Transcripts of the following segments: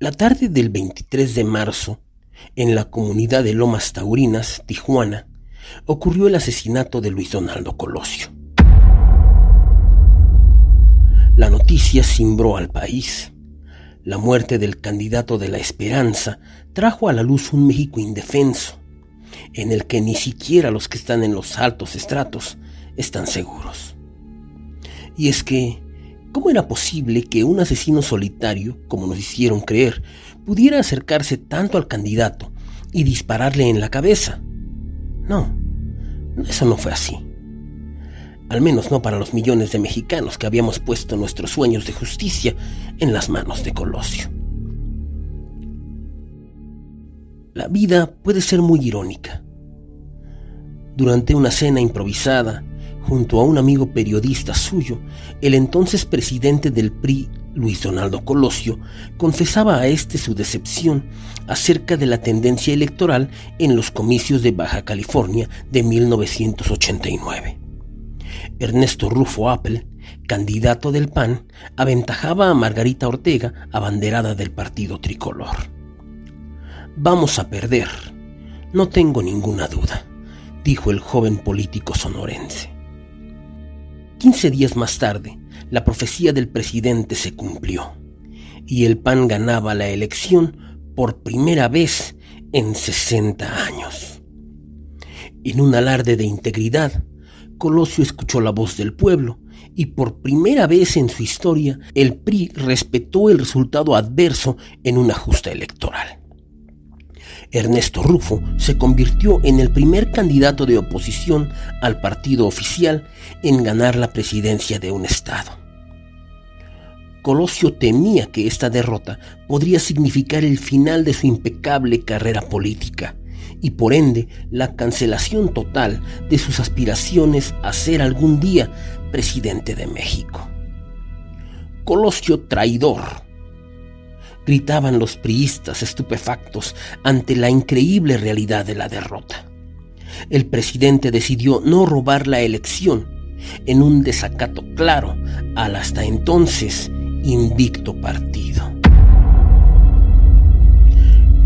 La tarde del 23 de marzo, en la comunidad de Lomas Taurinas, Tijuana, ocurrió el asesinato de Luis Donaldo Colosio. La noticia cimbró al país. La muerte del candidato de la esperanza trajo a la luz un México indefenso, en el que ni siquiera los que están en los altos estratos están seguros. Y es que ¿Cómo era posible que un asesino solitario, como nos hicieron creer, pudiera acercarse tanto al candidato y dispararle en la cabeza? No, eso no fue así. Al menos no para los millones de mexicanos que habíamos puesto nuestros sueños de justicia en las manos de Colosio. La vida puede ser muy irónica. Durante una cena improvisada, junto a un amigo periodista suyo, el entonces presidente del PRI, Luis Donaldo Colosio, confesaba a este su decepción acerca de la tendencia electoral en los comicios de Baja California de 1989. Ernesto Rufo Apple, candidato del PAN, aventajaba a Margarita Ortega, abanderada del partido tricolor. Vamos a perder, no tengo ninguna duda, dijo el joven político sonorense. Quince días más tarde, la profecía del presidente se cumplió y el PAN ganaba la elección por primera vez en 60 años. En un alarde de integridad, Colosio escuchó la voz del pueblo y por primera vez en su historia el PRI respetó el resultado adverso en una justa electoral. Ernesto Rufo se convirtió en el primer candidato de oposición al partido oficial en ganar la presidencia de un estado. Colosio temía que esta derrota podría significar el final de su impecable carrera política y por ende la cancelación total de sus aspiraciones a ser algún día presidente de México. Colosio traidor gritaban los priistas estupefactos ante la increíble realidad de la derrota. El presidente decidió no robar la elección en un desacato claro al hasta entonces invicto partido.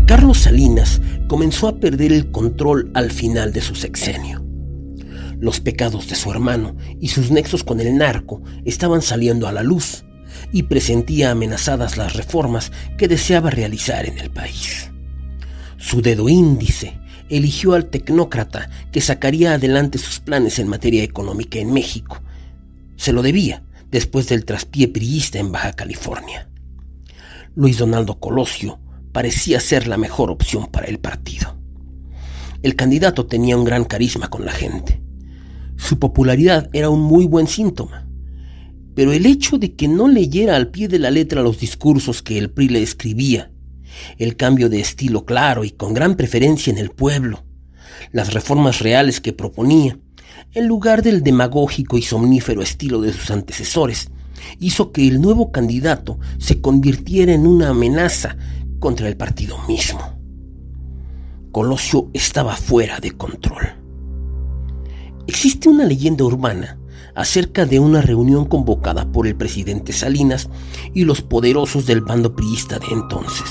Carlos Salinas comenzó a perder el control al final de su sexenio. Los pecados de su hermano y sus nexos con el narco estaban saliendo a la luz y presentía amenazadas las reformas que deseaba realizar en el país. Su dedo índice eligió al tecnócrata que sacaría adelante sus planes en materia económica en México. Se lo debía después del traspié priista en Baja California. Luis Donaldo Colosio parecía ser la mejor opción para el partido. El candidato tenía un gran carisma con la gente. Su popularidad era un muy buen síntoma pero el hecho de que no leyera al pie de la letra los discursos que el PRI le escribía, el cambio de estilo claro y con gran preferencia en el pueblo, las reformas reales que proponía, en lugar del demagógico y somnífero estilo de sus antecesores, hizo que el nuevo candidato se convirtiera en una amenaza contra el partido mismo. Colosio estaba fuera de control. Existe una leyenda urbana acerca de una reunión convocada por el presidente Salinas y los poderosos del bando priista de entonces,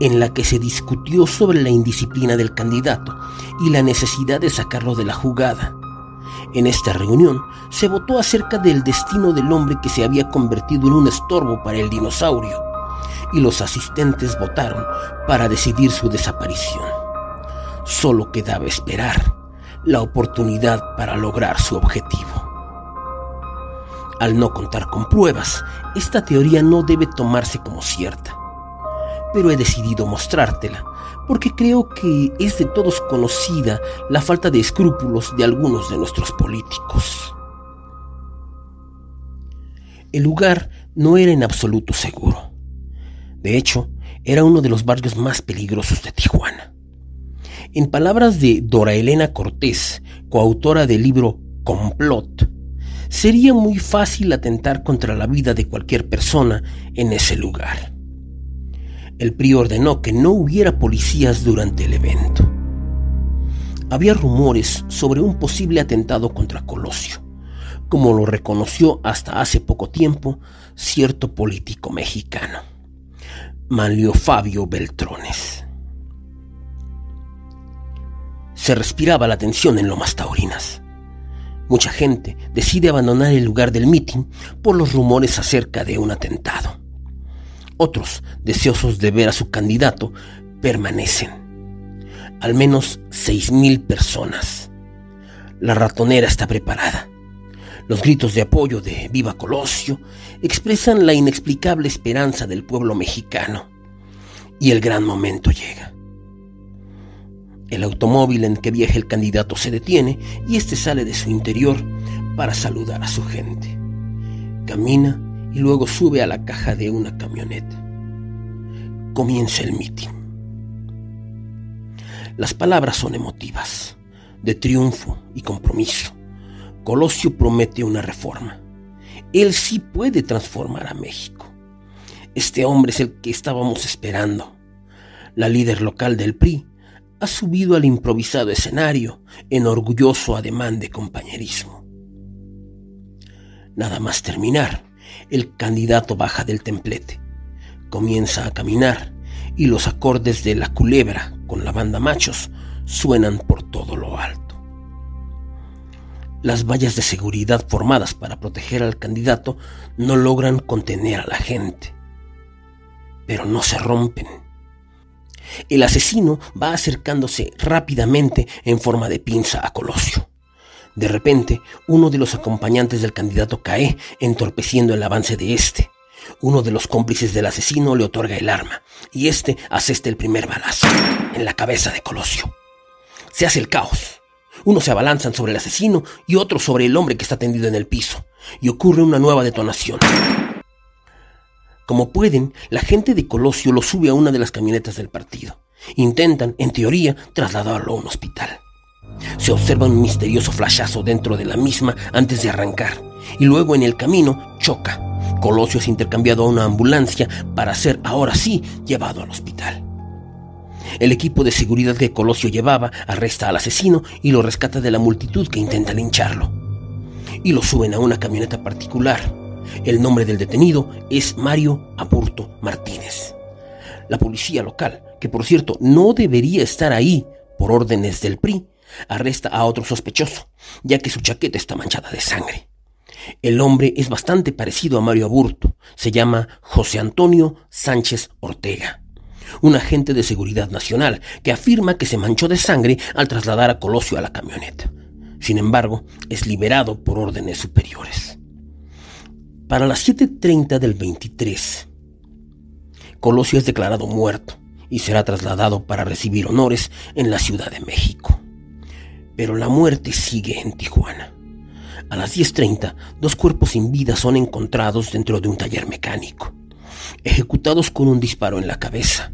en la que se discutió sobre la indisciplina del candidato y la necesidad de sacarlo de la jugada. En esta reunión se votó acerca del destino del hombre que se había convertido en un estorbo para el dinosaurio, y los asistentes votaron para decidir su desaparición. Solo quedaba esperar la oportunidad para lograr su objetivo. Al no contar con pruebas, esta teoría no debe tomarse como cierta. Pero he decidido mostrártela porque creo que es de todos conocida la falta de escrúpulos de algunos de nuestros políticos. El lugar no era en absoluto seguro. De hecho, era uno de los barrios más peligrosos de Tijuana. En palabras de Dora Elena Cortés, coautora del libro Complot, sería muy fácil atentar contra la vida de cualquier persona en ese lugar. El PRI ordenó que no hubiera policías durante el evento. Había rumores sobre un posible atentado contra Colosio, como lo reconoció hasta hace poco tiempo cierto político mexicano, Manlio Fabio Beltrones. Se respiraba la tensión en Lomas Taurinas. Mucha gente decide abandonar el lugar del mitin por los rumores acerca de un atentado. Otros, deseosos de ver a su candidato, permanecen. Al menos 6.000 personas. La ratonera está preparada. Los gritos de apoyo de Viva Colosio expresan la inexplicable esperanza del pueblo mexicano. Y el gran momento llega. El automóvil en que viaja el candidato se detiene y éste sale de su interior para saludar a su gente. Camina y luego sube a la caja de una camioneta. Comienza el mitin. Las palabras son emotivas, de triunfo y compromiso. Colosio promete una reforma. Él sí puede transformar a México. Este hombre es el que estábamos esperando. La líder local del PRI ha subido al improvisado escenario en orgulloso ademán de compañerismo. Nada más terminar, el candidato baja del templete, comienza a caminar y los acordes de la culebra con la banda machos suenan por todo lo alto. Las vallas de seguridad formadas para proteger al candidato no logran contener a la gente, pero no se rompen el asesino va acercándose rápidamente en forma de pinza a Colosio. De repente, uno de los acompañantes del candidato cae, entorpeciendo el avance de este. Uno de los cómplices del asesino le otorga el arma, y este aseste el primer balazo en la cabeza de Colosio. Se hace el caos. Unos se abalanzan sobre el asesino y otros sobre el hombre que está tendido en el piso, y ocurre una nueva detonación. Como pueden, la gente de Colosio lo sube a una de las camionetas del partido. Intentan, en teoría, trasladarlo a un hospital. Se observa un misterioso flashazo dentro de la misma antes de arrancar, y luego en el camino choca. Colosio es intercambiado a una ambulancia para ser ahora sí llevado al hospital. El equipo de seguridad que Colosio llevaba arresta al asesino y lo rescata de la multitud que intenta lincharlo. Y lo suben a una camioneta particular el nombre del detenido es Mario Aburto Martínez. La policía local, que por cierto no debería estar ahí por órdenes del PRI, arresta a otro sospechoso, ya que su chaqueta está manchada de sangre. El hombre es bastante parecido a Mario Aburto. Se llama José Antonio Sánchez Ortega, un agente de seguridad nacional que afirma que se manchó de sangre al trasladar a Colosio a la camioneta. Sin embargo, es liberado por órdenes superiores. Para las 7.30 del 23, Colosio es declarado muerto y será trasladado para recibir honores en la Ciudad de México. Pero la muerte sigue en Tijuana. A las 10.30, dos cuerpos sin vida son encontrados dentro de un taller mecánico, ejecutados con un disparo en la cabeza.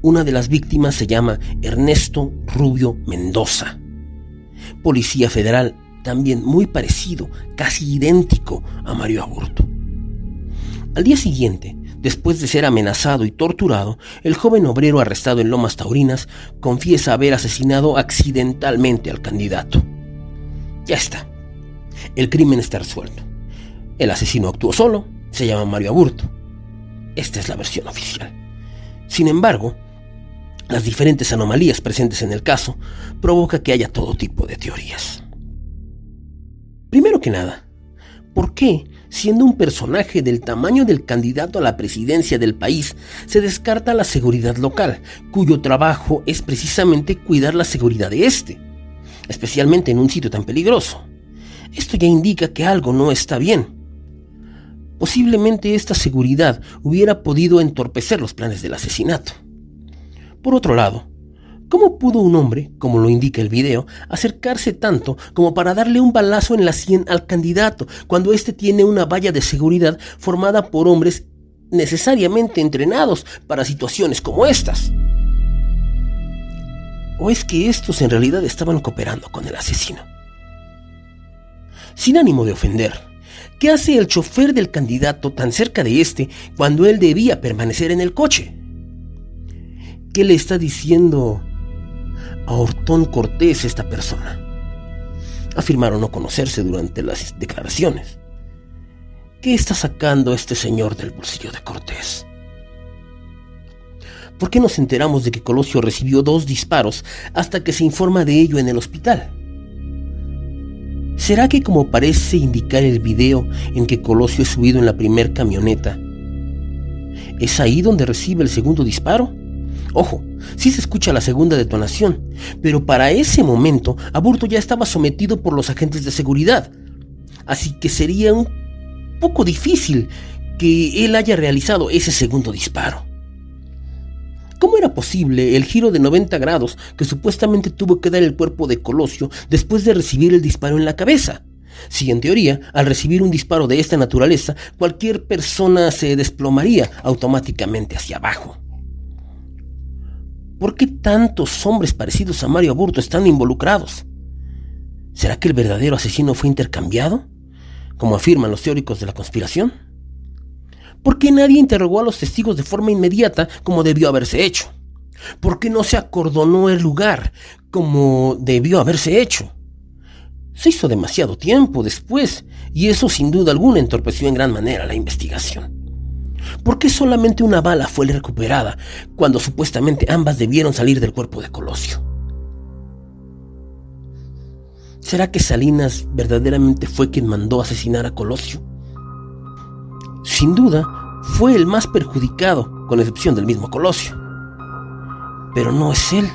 Una de las víctimas se llama Ernesto Rubio Mendoza, policía federal también muy parecido, casi idéntico a Mario Aburto. Al día siguiente, después de ser amenazado y torturado, el joven obrero arrestado en Lomas Taurinas confiesa haber asesinado accidentalmente al candidato. Ya está. El crimen está resuelto. El asesino actuó solo, se llama Mario Aburto. Esta es la versión oficial. Sin embargo, las diferentes anomalías presentes en el caso provoca que haya todo tipo de teorías. Primero que nada, ¿por qué, siendo un personaje del tamaño del candidato a la presidencia del país, se descarta la seguridad local, cuyo trabajo es precisamente cuidar la seguridad de este, especialmente en un sitio tan peligroso? Esto ya indica que algo no está bien. Posiblemente esta seguridad hubiera podido entorpecer los planes del asesinato. Por otro lado, ¿Cómo pudo un hombre, como lo indica el video, acercarse tanto como para darle un balazo en la sien al candidato cuando éste tiene una valla de seguridad formada por hombres necesariamente entrenados para situaciones como estas? ¿O es que estos en realidad estaban cooperando con el asesino? Sin ánimo de ofender, ¿qué hace el chofer del candidato tan cerca de este cuando él debía permanecer en el coche? ¿Qué le está diciendo a Hortón Cortés esta persona? Afirmaron no conocerse durante las declaraciones. ¿Qué está sacando este señor del bolsillo de Cortés? ¿Por qué nos enteramos de que Colosio recibió dos disparos hasta que se informa de ello en el hospital? ¿Será que como parece indicar el video en que Colosio es subido en la primer camioneta, es ahí donde recibe el segundo disparo? Ojo, sí se escucha la segunda detonación, pero para ese momento Aburto ya estaba sometido por los agentes de seguridad, así que sería un poco difícil que él haya realizado ese segundo disparo. ¿Cómo era posible el giro de 90 grados que supuestamente tuvo que dar el cuerpo de Colosio después de recibir el disparo en la cabeza? Si en teoría, al recibir un disparo de esta naturaleza, cualquier persona se desplomaría automáticamente hacia abajo. ¿Por qué tantos hombres parecidos a Mario Aburto están involucrados? ¿Será que el verdadero asesino fue intercambiado? Como afirman los teóricos de la conspiración. ¿Por qué nadie interrogó a los testigos de forma inmediata como debió haberse hecho? ¿Por qué no se acordonó el lugar como debió haberse hecho? Se hizo demasiado tiempo después y eso sin duda alguna entorpeció en gran manera la investigación. ¿Por qué solamente una bala fue recuperada cuando supuestamente ambas debieron salir del cuerpo de Colosio? ¿Será que Salinas verdaderamente fue quien mandó asesinar a Colosio? Sin duda, fue el más perjudicado, con excepción del mismo Colosio. Pero no es él,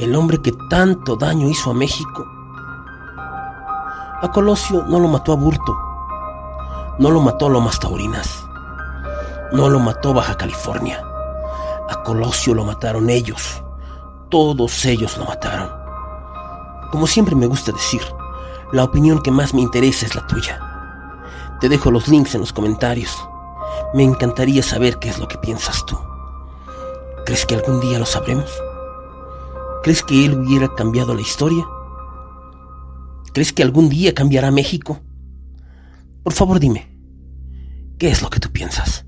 el hombre que tanto daño hizo a México. A Colosio no lo mató a Burto, no lo mató Lomas Taurinas no lo mató Baja California. A Colosio lo mataron ellos. Todos ellos lo mataron. Como siempre me gusta decir, la opinión que más me interesa es la tuya. Te dejo los links en los comentarios. Me encantaría saber qué es lo que piensas tú. ¿Crees que algún día lo sabremos? ¿Crees que él hubiera cambiado la historia? ¿Crees que algún día cambiará México? Por favor dime, ¿qué es lo que tú piensas?